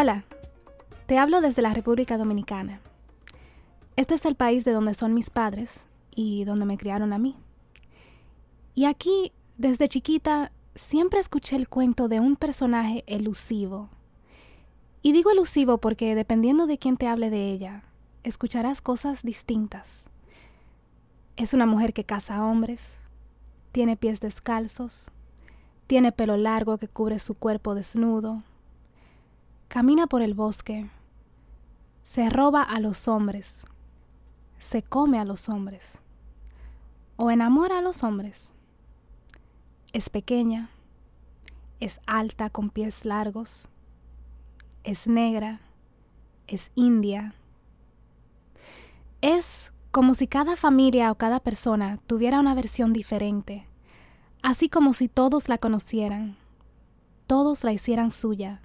Hola, te hablo desde la República Dominicana. Este es el país de donde son mis padres y donde me criaron a mí. Y aquí, desde chiquita, siempre escuché el cuento de un personaje elusivo. Y digo elusivo porque dependiendo de quién te hable de ella, escucharás cosas distintas. Es una mujer que caza hombres, tiene pies descalzos, tiene pelo largo que cubre su cuerpo desnudo, camina por el bosque, se roba a los hombres, se come a los hombres o enamora a los hombres. Es pequeña, es alta con pies largos, es negra, es india. Es como si cada familia o cada persona tuviera una versión diferente, así como si todos la conocieran, todos la hicieran suya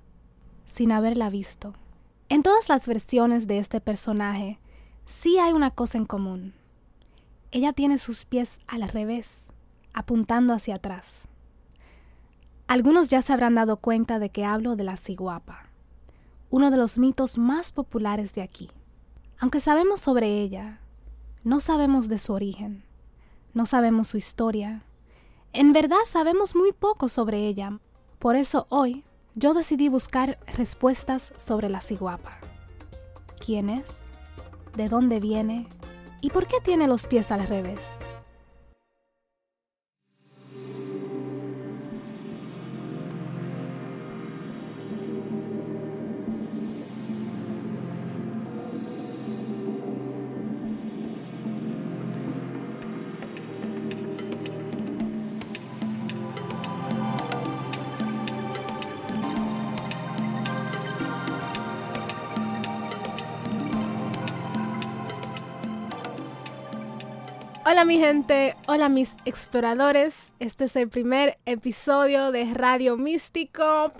sin haberla visto. En todas las versiones de este personaje, sí hay una cosa en común. Ella tiene sus pies al revés, apuntando hacia atrás. Algunos ya se habrán dado cuenta de que hablo de la ciguapa, uno de los mitos más populares de aquí. Aunque sabemos sobre ella, no sabemos de su origen, no sabemos su historia. En verdad sabemos muy poco sobre ella. Por eso hoy yo decidí buscar respuestas sobre la ciguapa. ¿Quién es? ¿De dónde viene? ¿Y por qué tiene los pies al revés? Hola mi gente, hola mis exploradores. Este es el primer episodio de Radio Místico.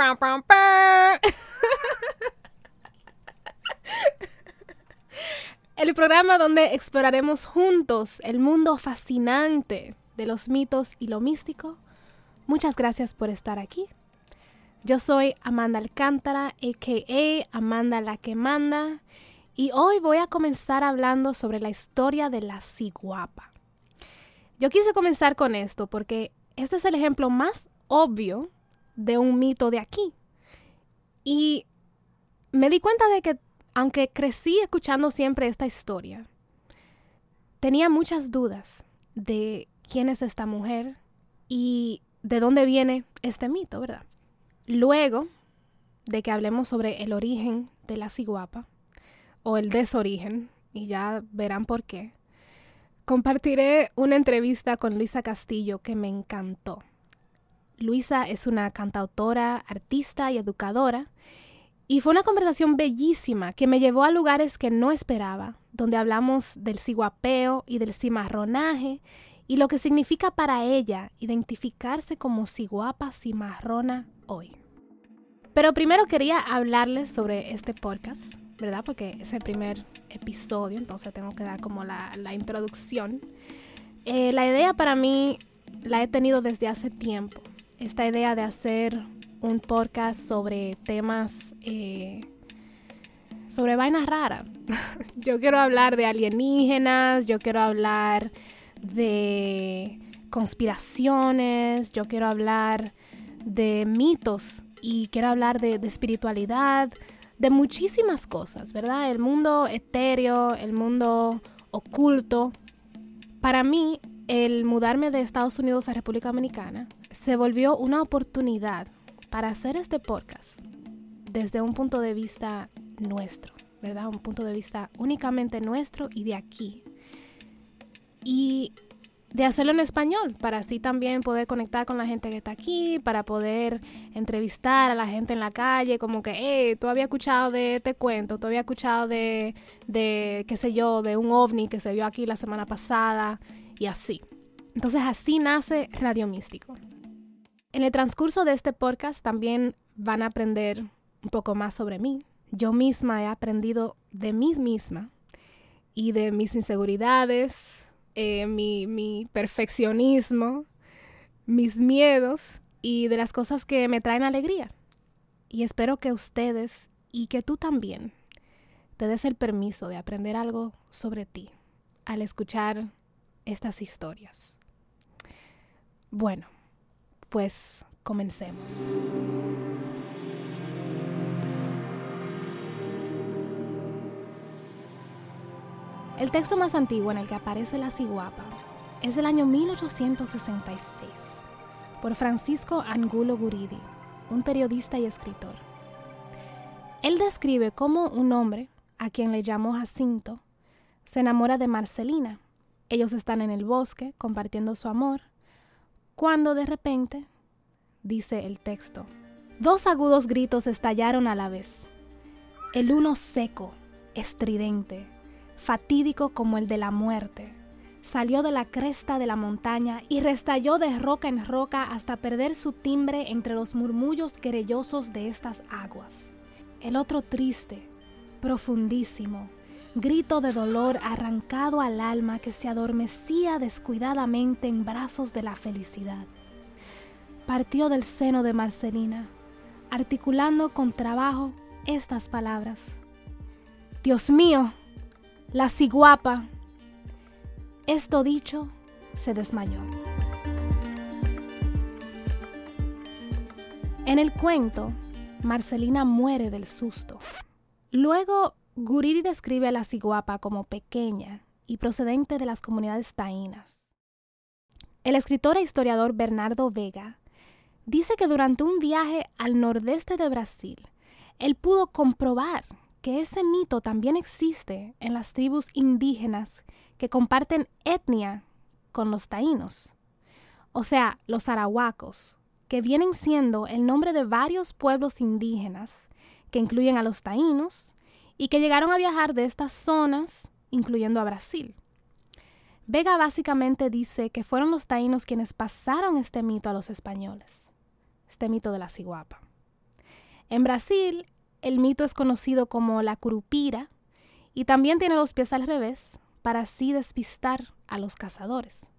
el programa donde exploraremos juntos el mundo fascinante de los mitos y lo místico. Muchas gracias por estar aquí. Yo soy Amanda Alcántara, a.k.a. Amanda la que manda, y hoy voy a comenzar hablando sobre la historia de la ciguapa. Yo quise comenzar con esto porque este es el ejemplo más obvio de un mito de aquí. Y me di cuenta de que, aunque crecí escuchando siempre esta historia, tenía muchas dudas de quién es esta mujer y de dónde viene este mito, ¿verdad? Luego de que hablemos sobre el origen de la ciguapa o el desorigen, y ya verán por qué, compartiré una entrevista con Luisa Castillo que me encantó. Luisa es una cantautora, artista y educadora, y fue una conversación bellísima que me llevó a lugares que no esperaba, donde hablamos del ciguapeo y del cimarronaje y lo que significa para ella identificarse como ciguapa cimarrona hoy. Pero primero quería hablarles sobre este podcast ¿verdad? Porque es el primer episodio, entonces tengo que dar como la, introducción. Eh, la idea para mí la he tenido desde hace tiempo. Esta idea de hacer un podcast sobre temas, eh, sobre vainas raras. yo quiero hablar de alienígenas, yo quiero hablar de conspiraciones, yo quiero hablar de mitos y quiero hablar de espiritualidad, de muchísimas cosas, ¿verdad? El mundo etéreo, el mundo oculto. Para mí, el mudarme de Estados Unidos a República Dominicana se volvió una oportunidad para hacer este podcast desde un punto de vista nuestro, ¿verdad? Un punto de vista únicamente nuestro y de aquí. Y de hacerlo en español, para así también poder conectar con la gente que está aquí, para poder entrevistar a la gente en la calle, como que, hey, tú habías escuchado de este cuento, tú habías escuchado de, de, qué sé yo, de un ovni que se vio aquí la semana pasada, y así. Entonces así nace Radio Místico. En el transcurso de este podcast también van a aprender un poco más sobre mí. Yo misma he aprendido de mí misma y de mis inseguridades, eh, mi, mi perfeccionismo, mis miedos y de las cosas que me traen alegría. Y espero que ustedes y que tú también te des el permiso de aprender algo sobre ti al escuchar estas historias. Bueno, pues comencemos. El texto más antiguo en el que aparece la ciguapa es del año 1866 por Francisco Angulo Guridi, un periodista y escritor. Él describe cómo un hombre, a quien le llamó Jacinto, se enamora de Marcelina. Ellos están en el bosque compartiendo su amor, cuando de repente, dice el texto, dos agudos gritos estallaron a la vez. El uno seco, estridente, fatídico como el de la muerte, salió de la cresta de la montaña y restalló de roca en roca hasta perder su timbre entre los murmullos querellosos de estas aguas. El otro triste, profundísimo, grito de dolor arrancado al alma que se adormecía descuidadamente en brazos de la felicidad. Partió del seno de Marcelina, articulando con trabajo estas palabras. Dios mío, la ciguapa. Esto dicho, se desmayó. En el cuento, Marcelina muere del susto. Luego, Guridi describe a la ciguapa como pequeña y procedente de las comunidades taínas. El escritor e historiador Bernardo Vega dice que durante un viaje al nordeste de Brasil, él pudo comprobar que ese mito también existe en las tribus indígenas que comparten etnia con los taínos, o sea, los arahuacos, que vienen siendo el nombre de varios pueblos indígenas que incluyen a los taínos y que llegaron a viajar de estas zonas, incluyendo a Brasil. Vega básicamente dice que fueron los taínos quienes pasaron este mito a los españoles, este mito de la ciguapa. En Brasil, el mito es conocido como la curupira y también tiene los pies al revés para así despistar a los cazadores.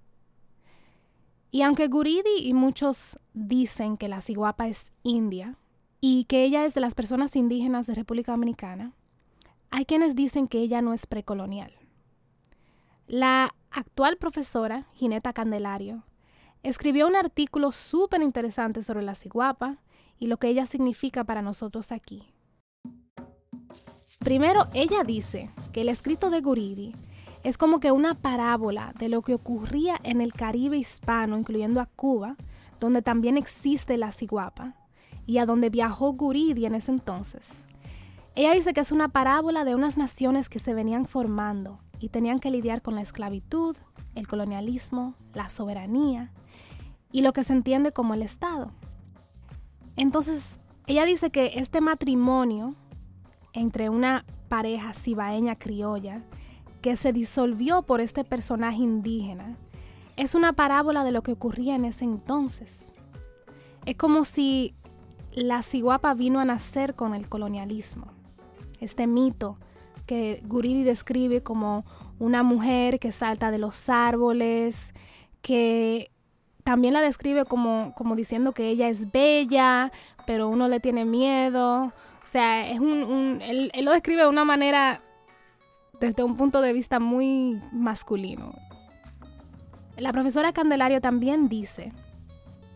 Y aunque Guridi y muchos dicen que la ciguapa es india y que ella es de las personas indígenas de República Dominicana, hay quienes dicen que ella no es precolonial. La actual profesora, Gineta Candelario, escribió un artículo súper interesante sobre la ciguapa y lo que ella significa para nosotros aquí, Primero, ella dice que el escrito de Guridi es como que una parábola de lo que ocurría en el Caribe hispano, incluyendo a Cuba, donde también existe la ciguapa, y a donde viajó Guridi en ese entonces. Ella dice que es una parábola de unas naciones que se venían formando y tenían que lidiar con la esclavitud, el colonialismo, la soberanía y lo que se entiende como el Estado. Entonces, ella dice que este matrimonio entre una pareja cibaeña criolla que se disolvió por este personaje indígena es una parábola de lo que ocurría en ese entonces. Es como si la ciguapa vino a nacer con el colonialismo. Este mito que Guridi describe como una mujer que salta de los árboles, que también la describe como, como diciendo que ella es bella, pero uno le tiene miedo. O sea, es un, él, lo describe de una manera desde un punto de vista muy masculino. La profesora Candelario también dice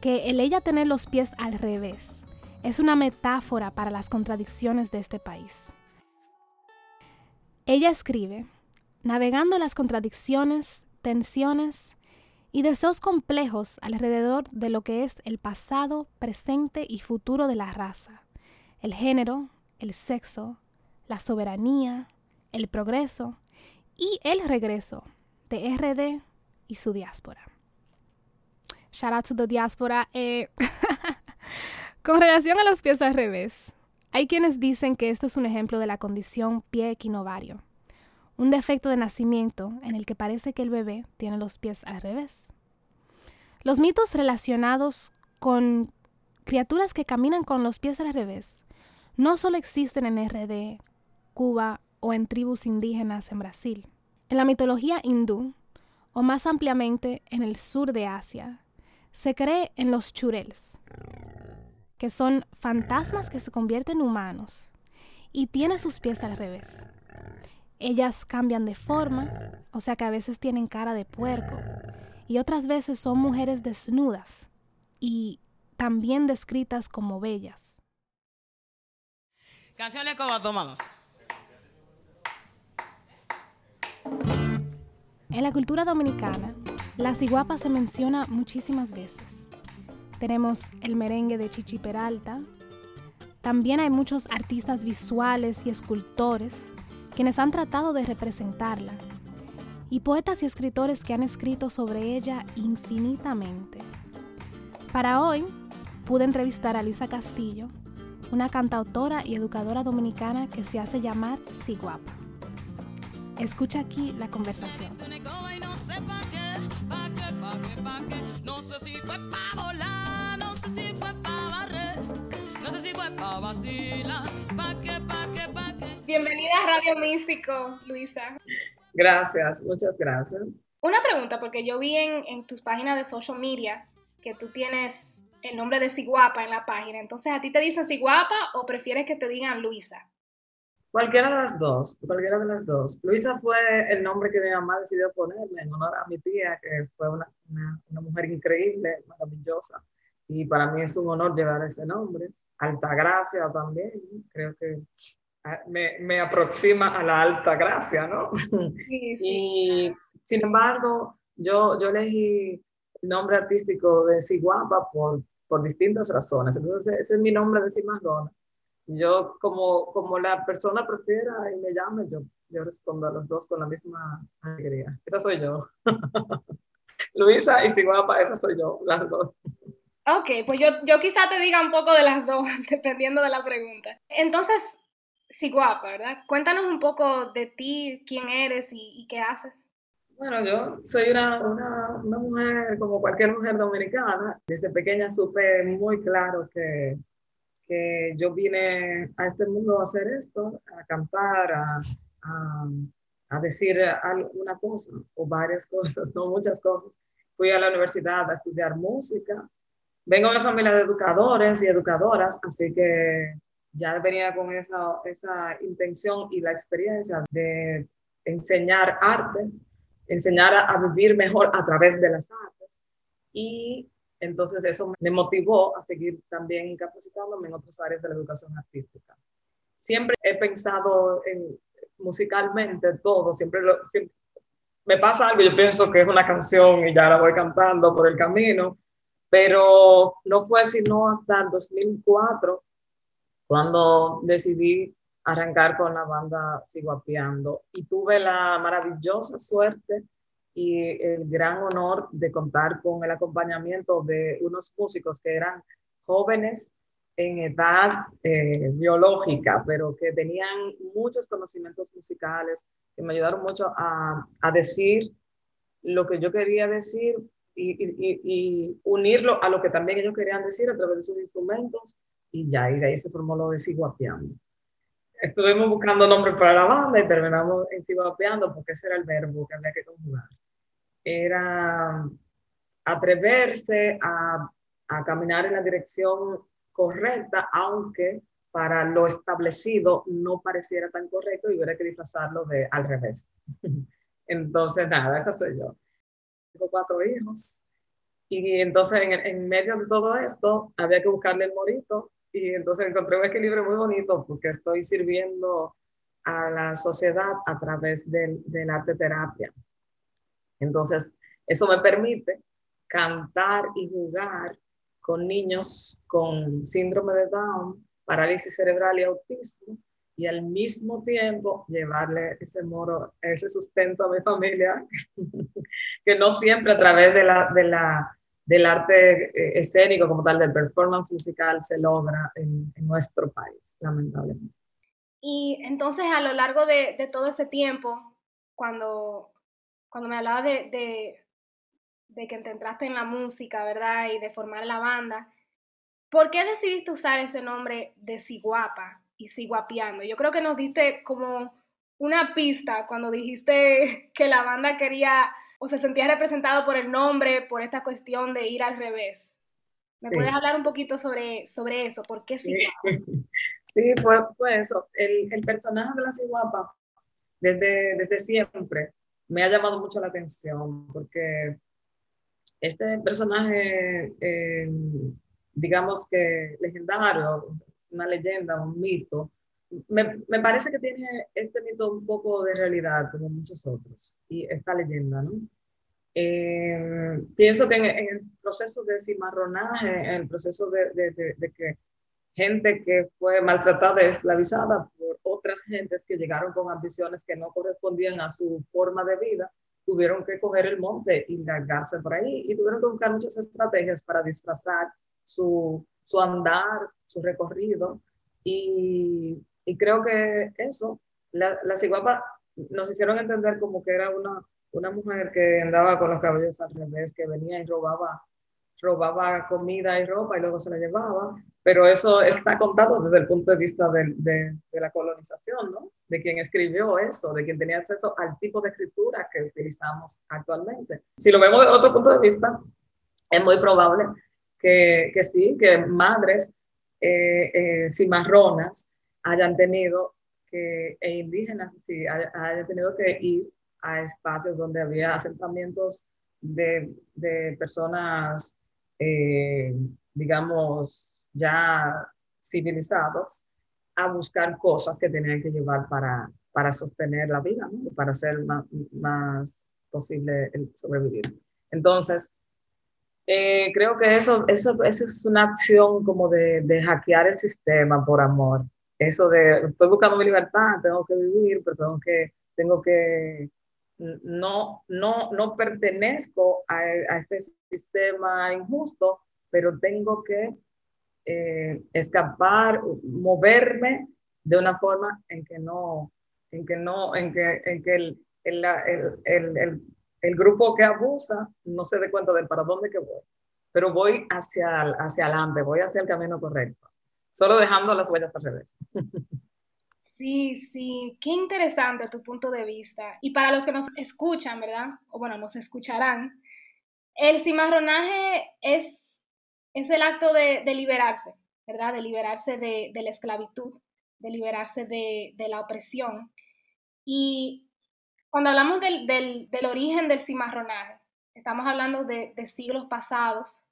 que el ella tener los pies al revés es una metáfora para las contradicciones de este país. Ella escribe, navegando las contradicciones, tensiones y deseos complejos alrededor de lo que es el pasado, presente y futuro de la raza el género, el sexo, la soberanía, el progreso y el regreso de RD y su diáspora. Shout out to the diáspora. Eh, con relación a los pies al revés, hay quienes dicen que esto es un ejemplo de la condición pie equinovario, un defecto de nacimiento en el que parece que el bebé tiene los pies al revés. Los mitos relacionados con criaturas que caminan con los pies al revés no solo existen en RD, Cuba o en tribus indígenas en Brasil. En la mitología hindú, o más ampliamente en el sur de Asia, se cree en los churels, que son fantasmas que se convierten en humanos y tiene sus pies al revés. Ellas cambian de forma, o sea que a veces tienen cara de puerco, y otras veces son mujeres desnudas y también descritas como bellas. Canciones como tomados. En la cultura dominicana, la ciguapa se menciona muchísimas veces. Tenemos el merengue de Chichi Peralta. También hay muchos artistas visuales y escultores quienes han tratado de representarla. Y poetas y escritores que han escrito sobre ella infinitamente. Para hoy, pude entrevistar a Luisa Castillo, una cantautora y educadora dominicana que se hace llamar Ciguapa. Escucha aquí la conversación. Bienvenida a Radio Místico, Luisa. Gracias, muchas gracias. Una pregunta, porque yo vi en, en tus páginas de social media que tú tienes el nombre de Siguapa en la página. Entonces, ¿a ti te dicen Siguapa o prefieres que te digan Luisa? Cualquiera de las dos, cualquiera de las dos. Luisa fue el nombre que mi mamá decidió ponerme en honor a mi tía, que fue una, una, una mujer increíble, maravillosa. Y para mí es un honor llevar ese nombre. Altagracia también, creo que ah, me, me, aproxima a la alta gracia, ¿no? Sí, sí. Y sin embargo, yo, yo elegí el nombre artístico de Siguapa por, por distintas razones. Entonces, ese es mi nombre de Simagona. Yo, como, como la persona prefiera y me llame, yo, yo respondo a los dos con la misma alegría. Esa soy yo. Luisa y Siguapa, esa soy yo, las dos. Ok, pues yo, yo quizá te diga un poco de las dos, dependiendo de la pregunta. Entonces, sí, guapa, ¿verdad? Cuéntanos un poco de ti, quién eres y, y qué haces. Bueno, yo soy una, una, una, mujer como cualquier mujer dominicana. Desde pequeña supe muy claro que, que yo vine a este mundo a hacer esto, a cantar, a, a, a decir una cosa o varias cosas, no muchas cosas. Fui a la universidad a estudiar música vengo de una familia de educadores y educadoras, así que ya venía con esa, esa intención y la experiencia de enseñar arte, enseñar a, a, vivir mejor a través de las artes. Y entonces eso me motivó a seguir también capacitándome en otras áreas de la educación artística. Siempre he pensado en musicalmente todo, siempre, lo, siempre me pasa algo, yo pienso que es una canción y ya la voy cantando por el camino, pero no fue sino hasta el 2004 cuando decidí arrancar con la banda Siguapiando y tuve la maravillosa suerte y el gran honor de contar con el acompañamiento de unos músicos que eran jóvenes en edad eh, biológica, pero que tenían muchos conocimientos musicales, que me ayudaron mucho a, a decir lo que yo quería decir y, unirlo a lo que también ellos querían decir a través de sus instrumentos y ya, y de ahí se formó lo de Siguapeando. Estuvimos buscando nombres para la banda y terminamos en Siguapeando porque ese era el verbo que había que conjugar. Era atreverse a, a caminar en la dirección correcta, aunque para lo establecido no pareciera tan correcto y hubiera que disfrazarlo de al revés. Entonces, nada, esa soy yo tengo cuatro hijos. Y entonces en, en, medio de todo esto había que buscarle el morito y entonces encontré un equilibrio muy bonito porque estoy sirviendo a la sociedad a través del, del arte terapia. Entonces, eso me permite cantar y jugar con niños con síndrome de Down, parálisis cerebral y autismo y al mismo tiempo llevarle ese moro, ese sustento a mi familia, que no siempre a través de la, de la, del arte eh, escénico como tal, del performance musical, se logra en, en nuestro país, lamentablemente. Y entonces a lo largo de, todo ese tiempo, cuando, cuando me hablaba de, que te entraste en la música, ¿verdad? Y de formar la banda, ¿por qué decidiste usar ese nombre de Siguapa? y sigo apiando. Yo creo que nos diste como una pista cuando dijiste que la banda quería o se sentía representado por el nombre, por esta cuestión de ir al revés. ¿Me puedes hablar un poquito sobre, sobre eso? ¿Por qué sí? Sí, fue, fue eso. El, el, personaje de la ciguapa, desde, desde siempre, me ha llamado mucho la atención porque este personaje, eh, digamos que legendario, una leyenda, un mito, me, me, parece que tiene este mito un poco de realidad, como muchos otros, y esta leyenda, ¿no? Eh, pienso que en, el proceso de cimarronaje, en el proceso de, de, de, que gente que fue maltratada esclavizada por otras gentes que llegaron con ambiciones que no correspondían a su forma de vida, tuvieron que coger el monte y largarse por ahí y tuvieron que buscar muchas estrategias para disfrazar su, su andar, su recorrido. Y, y creo que eso, la, las iguapas nos hicieron entender como que era una, una mujer que andaba con los cabellos al revés, que venía y robaba, robaba comida y ropa y luego se la llevaba, pero eso está contado desde el punto de vista de, de, de, la colonización, ¿no? De quien escribió eso, de quien tenía acceso al tipo de escritura que utilizamos actualmente. Si lo vemos desde otro punto de vista, es muy probable que, que sí, que madres eh, eh, cimarronas hayan tenido que, e indígenas, sí, hayan tenido que ir a espacios donde había asentamientos de, de personas, eh, digamos, ya civilizados, a buscar cosas que tenían que llevar para, para sostener la vida, ¿no? para hacer más, más posible el sobrevivir. Entonces, eh, creo que eso, eso, eso es una acción como de, de, hackear el sistema por amor. Eso de, estoy buscando mi libertad, tengo que vivir, pero tengo que, tengo que no, no, no pertenezco a, a este sistema injusto, pero tengo que eh, escapar, moverme de una forma en que no, en que no, en que, en que el, el, el, el, grupo que abusa no se dé cuenta de para dónde que voy, pero voy hacia, hacia adelante, voy hacia el camino correcto, solo dejando las huellas al revés. Sí, sí, qué interesante tu punto de vista. Y para los que nos escuchan, ¿verdad? O bueno, nos escucharán, el cimarronaje es, es el acto de, liberarse, ¿verdad? De liberarse de, la esclavitud, de liberarse de, la opresión. Y cuando hablamos del, del, origen del cimarronaje, estamos hablando de siglos pasados,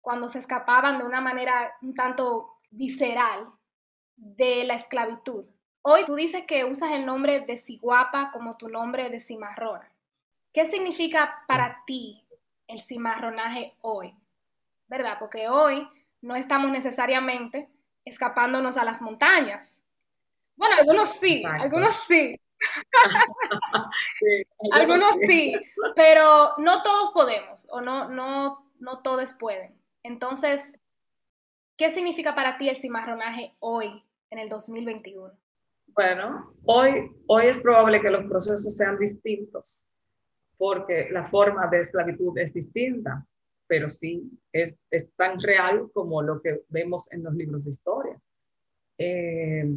cuando se escapaban de una manera un tanto visceral de la esclavitud Hoy tú dices que usas el nombre de ciguapa como tu nombre de cimarrón. ¿Qué significa para ti el cimarronaje hoy? ¿Verdad? Porque hoy no estamos necesariamente escapándonos a las montañas. Bueno, algunos sí, algunos sí. algunos, sí. pero no todos podemos o no, no, no todos pueden. Entonces, ¿qué significa para ti el cimarronaje hoy, en el 2021? Bueno, hoy, hoy es probable que los procesos sean distintos, porque la forma de esclavitud es distinta, pero sí es, es tan real como lo que vemos en los libros de historia. Eh,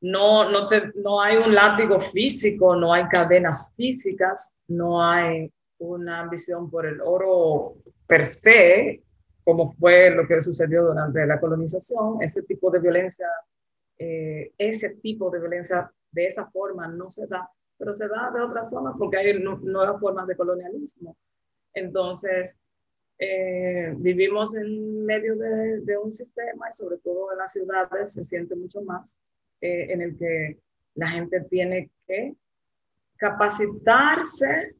no, no, te, no hay un látigo físico, no hay cadenas físicas, no hay una ambición por el oro per se, como fue lo que sucedió durante la colonización. Ese tipo de violencia eh, ese tipo de violencia de esa forma no se da, pero se da de otras formas porque hay nuevas formas de colonialismo. Entonces, eh, vivimos en medio de, un sistema y sobre todo en las ciudades se siente mucho más eh, en el que la gente tiene que capacitarse,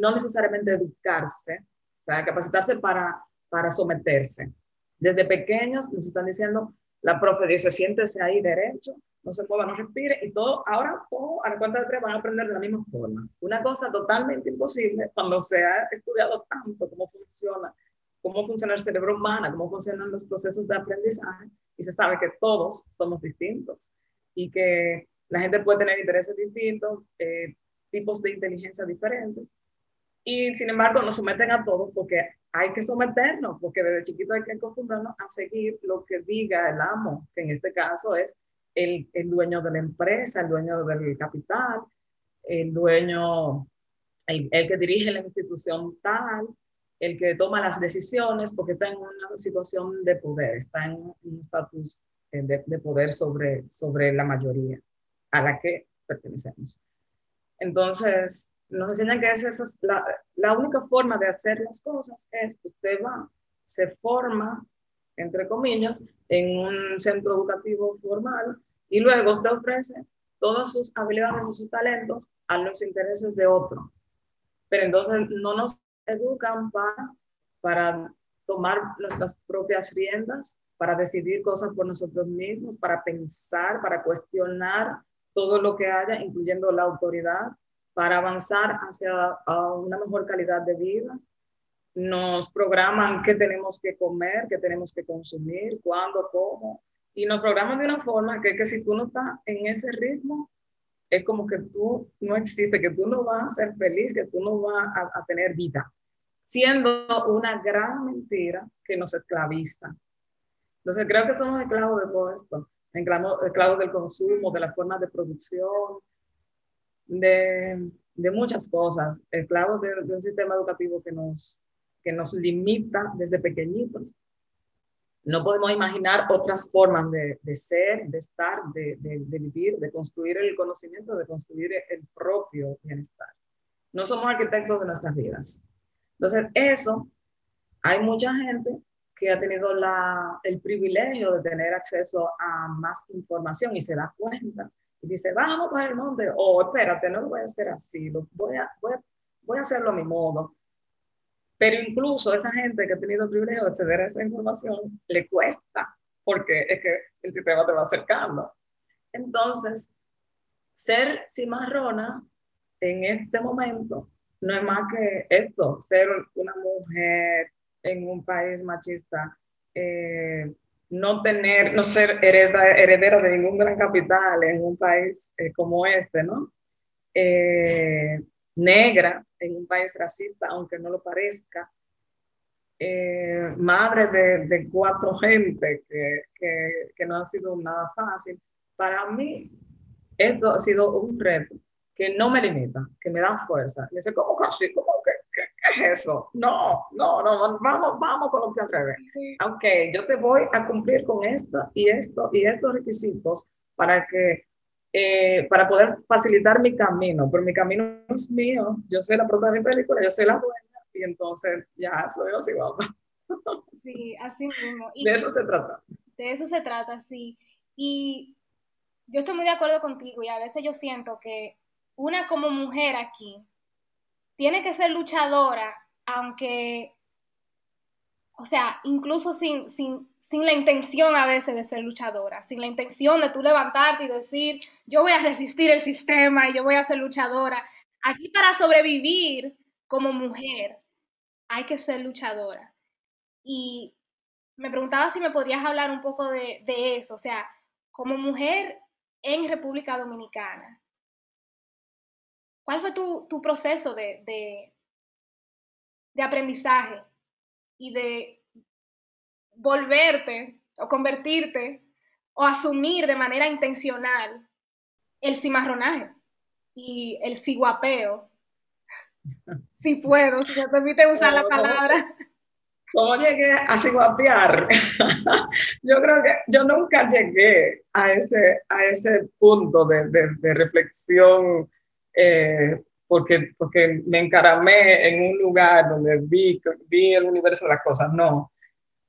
no necesariamente educarse, o sea, capacitarse para, para someterse. Desde pequeños nos están diciendo, la profe dice, siéntese ahí derecho, no se mueva, no respire, y todo, ahora todo a la cuenta de tres van a aprender de la misma forma. Una cosa totalmente imposible cuando se ha estudiado tanto cómo funciona, cómo funciona el cerebro humano, cómo funcionan los procesos de aprendizaje, y se sabe que todos somos distintos, y que la gente puede tener intereses distintos, eh, tipos de inteligencia diferentes, y sin embargo nos someten a todos porque hay que someternos, porque desde chiquito hay que acostumbrarnos a seguir lo que diga el amo, que en este caso es el, el dueño de la empresa, el dueño del capital, el dueño, el, el, que dirige la institución tal, el que toma las decisiones, porque está en una situación de poder, está en un estatus eh, de, poder sobre, sobre la mayoría a la que pertenecemos. Entonces, nos enseñan que es la, la, única forma de hacer las cosas es que usted va, se forma, entre comillas, en un centro educativo formal y luego usted ofrece todas sus habilidades y sus talentos a los intereses de otro. Pero entonces no nos educan para, para tomar nuestras propias riendas, para decidir cosas por nosotros mismos, para pensar, para cuestionar todo lo que haya, incluyendo la autoridad, para avanzar hacia una mejor calidad de vida. Nos programan qué tenemos que comer, qué tenemos que consumir, cuándo, cómo. Y nos programan de una forma que, que si tú no estás en ese ritmo, es como que tú no existes, que tú no vas a ser feliz, que tú no vas a, tener vida, siendo una gran mentira que nos esclaviza. Entonces creo que somos esclavos de todo esto, esclavos del consumo, de las formas de producción, de, de muchas cosas, esclavos de, de, un sistema educativo que nos, que nos limita desde pequeñitos. No podemos imaginar otras formas de, de ser, de estar, de, vivir, de construir el conocimiento, de construir el propio bienestar. No somos arquitectos de nuestras vidas. Entonces, eso, hay mucha gente que ha tenido la, el privilegio de tener acceso a más información y se da cuenta y dice, vamos para el monte, o oh, espérate, no lo voy a hacer así, lo voy, a, voy, a, hacerlo a mi modo. Pero incluso esa gente que ha tenido el privilegio de acceder a esa información, le cuesta, porque es que el sistema te va acercando. Entonces, ser cimarrona en este momento no es más que esto, ser una mujer en un país machista, eh, no tener, no ser heredera de ningún gran capital en un país eh, como este, ¿no? Eh, negra en un país racista, aunque no lo parezca, eh, madre de, cuatro gente que, que, que, no ha sido nada fácil. Para mí, esto ha sido un reto que no me limita, que me da fuerza. Me dice, ¿cómo casi? ¿Cómo que? ¿Qué, es eso? No, no, no, vamos, vamos con lo que al revés. Aunque yo te voy a cumplir con esto y esto y estos requisitos para que eh, para poder facilitar mi camino, pero mi camino es mío, yo soy la protagonista de mi película, yo soy la dueña y entonces ya soy así, vamos. Sí, así mismo. Y de eso se trata. De eso se trata, sí. Y yo estoy muy de acuerdo contigo y a veces yo siento que una como mujer aquí tiene que ser luchadora, aunque, o sea, incluso sin, sin, sin la intención a veces de ser luchadora, sin la intención de tú levantarte y decir, yo voy a resistir el sistema y yo voy a ser luchadora. Aquí para sobrevivir como mujer hay que ser luchadora. Y me preguntaba si me podrías hablar un poco de, de eso, o sea, como mujer en República Dominicana, ¿Cuál fue tu, tu proceso de, de, de, aprendizaje y de volverte o convertirte o asumir de manera intencional el cimarronaje y el ciguapeo? Si puedo, si me permite usar la palabra. ¿Cómo llegué a ciguapear? yo creo que yo nunca llegué a ese, a ese punto de, de, de reflexión eh, porque, porque me encaramé en un lugar donde vi, vi el universo de las cosas, no.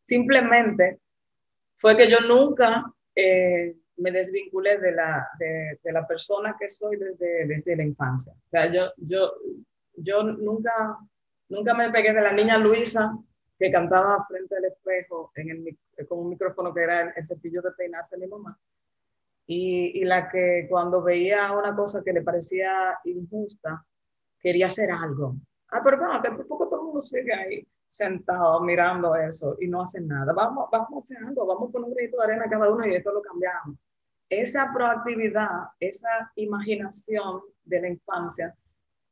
Simplemente fue que yo nunca eh, me desvinculé de la, de, de, la persona que soy desde, desde la infancia. O sea, yo, yo, yo nunca, nunca me pegué de la niña Luisa que cantaba frente al espejo en el, con un micrófono que era el, el cepillo de peinarse de mi mamá y, y, la que cuando veía una cosa que le parecía injusta, quería hacer algo. Ah, pero bueno, que poco todo el mundo sigue ahí sentado mirando eso y no hace nada. Vamos, vamos a hacer algo, vamos poner un grito de arena cada uno y esto lo cambiamos. Esa proactividad, esa imaginación de la infancia,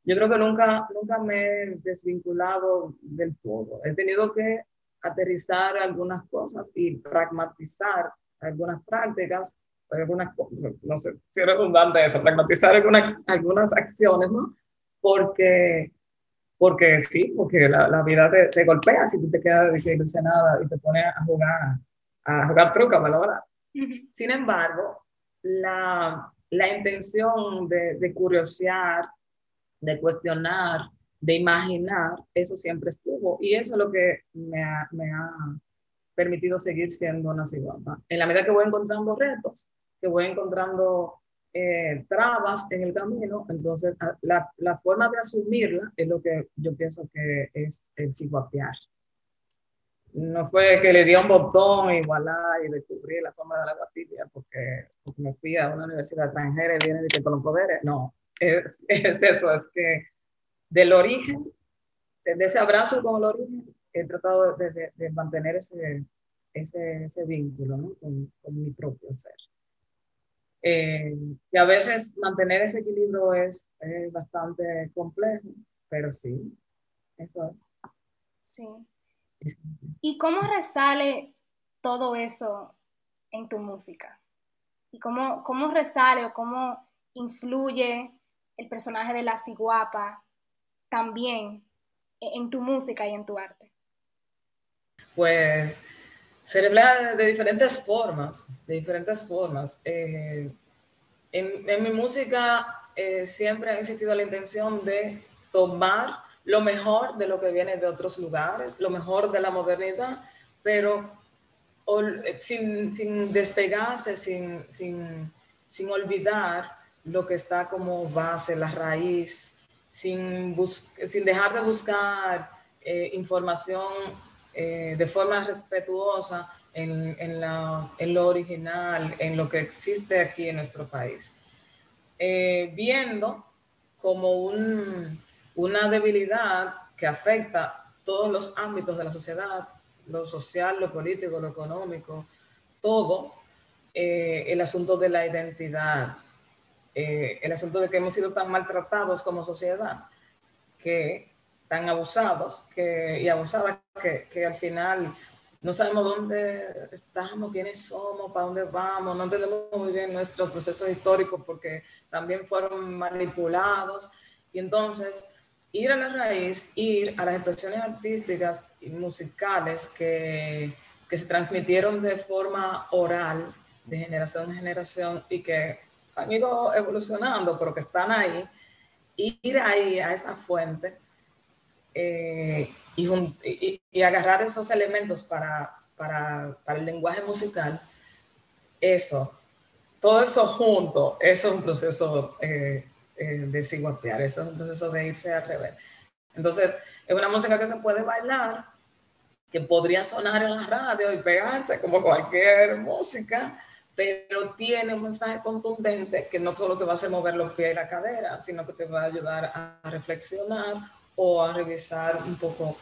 yo creo que nunca, nunca me he desvinculado del todo. He tenido que aterrizar algunas cosas y pragmatizar algunas prácticas algunas, no sé si es redundante eso, pragmatizar algunas, algunas acciones, ¿no? Porque, porque sí, porque la, la vida te, te, golpea si tú te quedas nada y te pones a jugar, a jugar truca, ¿verdad? Sin embargo, la, la intención de, de curiosear, de cuestionar, de imaginar, eso siempre estuvo. Y eso es lo que me ha, me ha permitido seguir siendo una ciguapa. En la medida que voy encontrando retos, que voy encontrando eh, trabas en el camino, entonces la, la, forma de asumirla es lo que yo pienso que es el ciguapear. No fue que le di un botón y voilà, y descubrí la forma de la guatilla porque, porque, me fui a una universidad extranjera y viene de con los poderes. No, es, es eso, es que del origen, de ese abrazo con el origen, he tratado de, de, mantener ese, ese, ese vínculo ¿no? con, con, mi propio ser. Eh, y a veces mantener ese equilibrio es, es, bastante complejo, pero sí, eso es. Sí. ¿Y cómo resale todo eso en tu música? ¿Y cómo, cómo resale o cómo influye el personaje de la ciguapa también en tu música y en tu arte? Pues refleja de diferentes formas, de diferentes formas. Eh, en, mi música eh, siempre ha existido la intención de tomar lo mejor de lo que viene de otros lugares, lo mejor de la modernidad, pero sin, sin despegarse, sin, olvidar lo que está como base, la raíz, sin, sin dejar de buscar eh, información eh, de forma respetuosa en, en, la, en, lo original, en lo que existe aquí en nuestro país. Eh, viendo como un, una debilidad que afecta todos los ámbitos de la sociedad, lo social, lo político, lo económico, todo, el asunto de la identidad, eh, el asunto de que hemos sido tan maltratados como sociedad, que tan abusados que, y abusadas que, que al final no sabemos dónde estamos, quiénes somos, para dónde vamos, no entendemos muy bien nuestros procesos históricos porque también fueron manipulados. Y entonces, ir a la raíz, ir a las expresiones artísticas y musicales que, que se transmitieron de forma oral, de generación en generación, y que han ido evolucionando, pero que están ahí, ir ahí a esa fuente eh, y, y, agarrar esos elementos para, para, para, el lenguaje musical, eso, todo eso junto, eso es un proceso eh, eh, de ciguatear, eso es un proceso de irse al revés. Entonces, es una música que se puede bailar, que podría sonar en la radio y pegarse como cualquier música, pero tiene un mensaje contundente que no solo te va a hacer mover los pies y la cadera, sino que te va a ayudar a reflexionar o a revisar un poco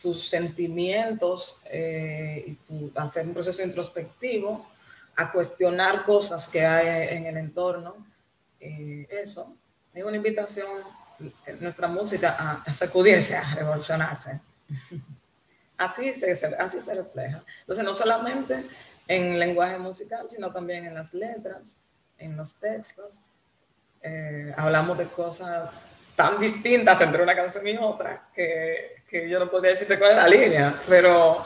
tus sentimientos eh, y tu, hacer un proceso introspectivo, a cuestionar cosas que hay en el entorno. Eh, eso es una invitación en nuestra música a, sacudirse, a revolucionarse. Así se, así se refleja. Entonces, no solamente en lenguaje musical, sino también en las letras, en los textos. Eh, hablamos de cosas tan distintas entre una canción y otra que, que, yo no podría decirte cuál es la línea, pero,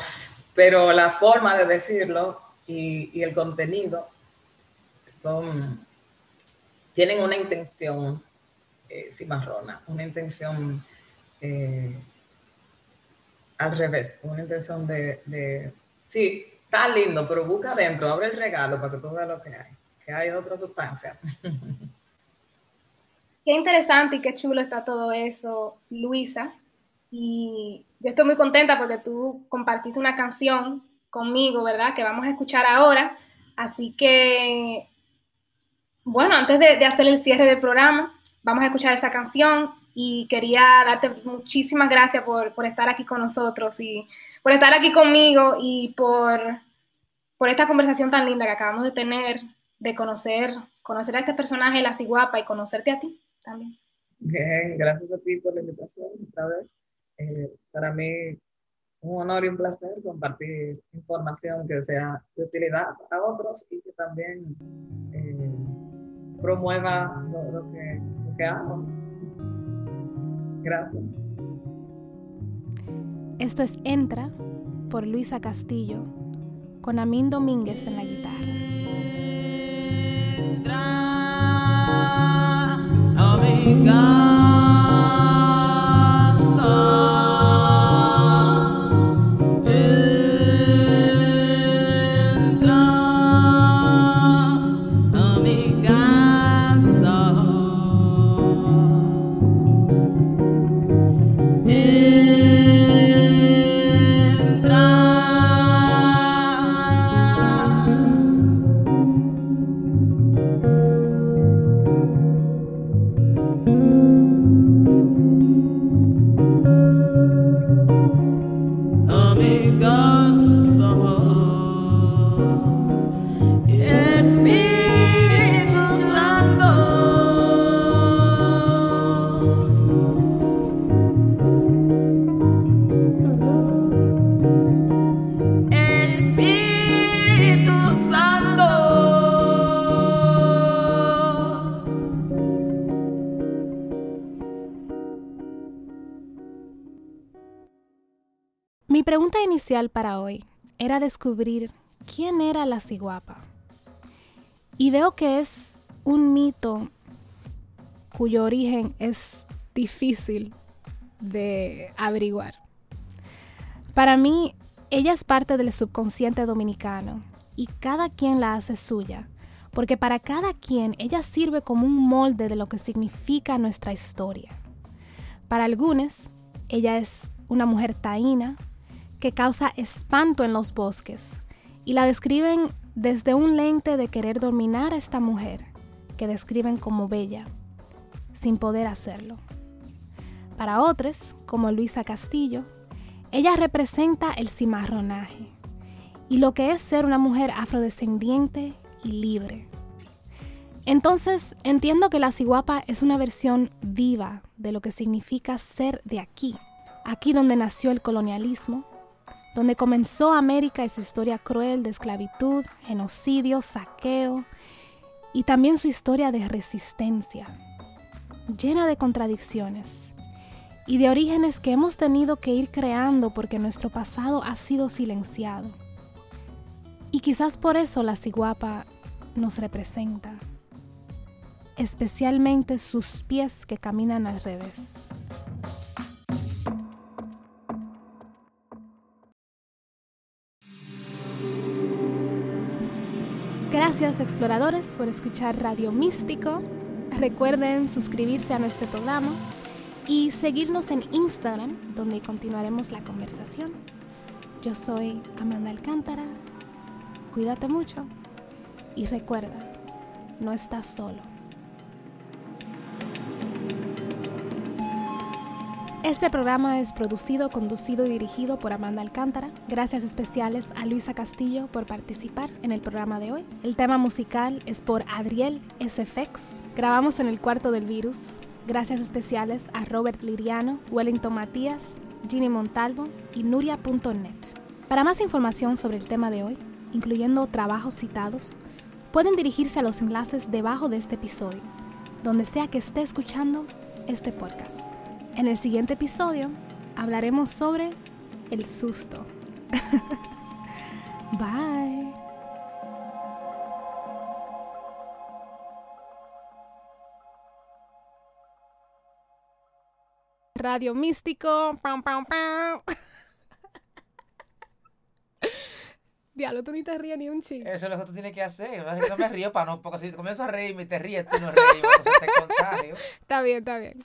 pero la forma de decirlo y, y el contenido son, tienen una intención eh, cimarrona, una intención eh, al revés, una intención de, de sí, Está lindo, pero busca adentro, abre el regalo para que tú veas lo que hay, que hay otra sustancia. Qué interesante y qué chulo está todo eso, Luisa. Y yo estoy muy contenta porque tú compartiste una canción conmigo, ¿verdad? Que vamos a escuchar ahora. Así que, bueno, antes de, hacer el cierre del programa, vamos a escuchar esa canción y quería darte muchísimas gracias por, por, estar aquí con nosotros y por estar aquí conmigo y por, por esta conversación tan linda que acabamos de tener, de conocer, conocer a este personaje, la ciguapa, y conocerte a ti también. Bien, gracias a ti por la invitación otra vez. Eh, para mí un honor y un placer compartir información que sea de utilidad para otros y que también eh, promueva lo, lo, que, lo que hago. Gracias. Esto es Entra por Luisa Castillo con Amín Domínguez en la guitarra. Mi pregunta inicial para hoy era descubrir quién era la ciguapa. Y veo que es un mito cuyo origen es difícil de averiguar. Para mí, ella es parte del subconsciente dominicano y cada quien la hace suya, porque para cada quien ella sirve como un molde de lo que significa nuestra historia. Para algunos, ella es una mujer taína, que causa espanto en los bosques y la describen desde un lente de querer dominar a esta mujer, que describen como bella, sin poder hacerlo. Para otros, como Luisa Castillo, ella representa el cimarronaje y lo que es ser una mujer afrodescendiente y libre. Entonces, entiendo que la ciguapa es una versión viva de lo que significa ser de aquí, aquí donde nació el colonialismo, donde comenzó América y su historia cruel de esclavitud, genocidio, saqueo y también su historia de resistencia, llena de contradicciones y de orígenes que hemos tenido que ir creando porque nuestro pasado ha sido silenciado. Y quizás por eso la ciguapa nos representa, especialmente sus pies que caminan al revés. Gracias exploradores por escuchar Radio Místico. Recuerden suscribirse a nuestro programa y seguirnos en Instagram donde continuaremos la conversación. Yo soy Amanda Alcántara. Cuídate mucho y recuerda, no estás solo. Este programa es producido, conducido y dirigido por Amanda Alcántara. Gracias especiales a Luisa Castillo por participar en el programa de hoy. El tema musical es por Adriel SFX. Grabamos en el cuarto del virus. Gracias especiales a Robert Liriano, Wellington Matías, Ginny Montalvo y Nuria.net. Para más información sobre el tema de hoy, incluyendo trabajos citados, pueden dirigirse a los enlaces debajo de este episodio, donde sea que esté escuchando este podcast. En el siguiente episodio hablaremos sobre el susto. Bye. Radio Místico. Pam, pam, pam. Diablo, tú ni te ríes ni un ching. Eso es lo que tú tienes que hacer. No me río para no, porque si comienzo a reírme y te ríes, tú no ríes, entonces te contagio. Está bien, está bien.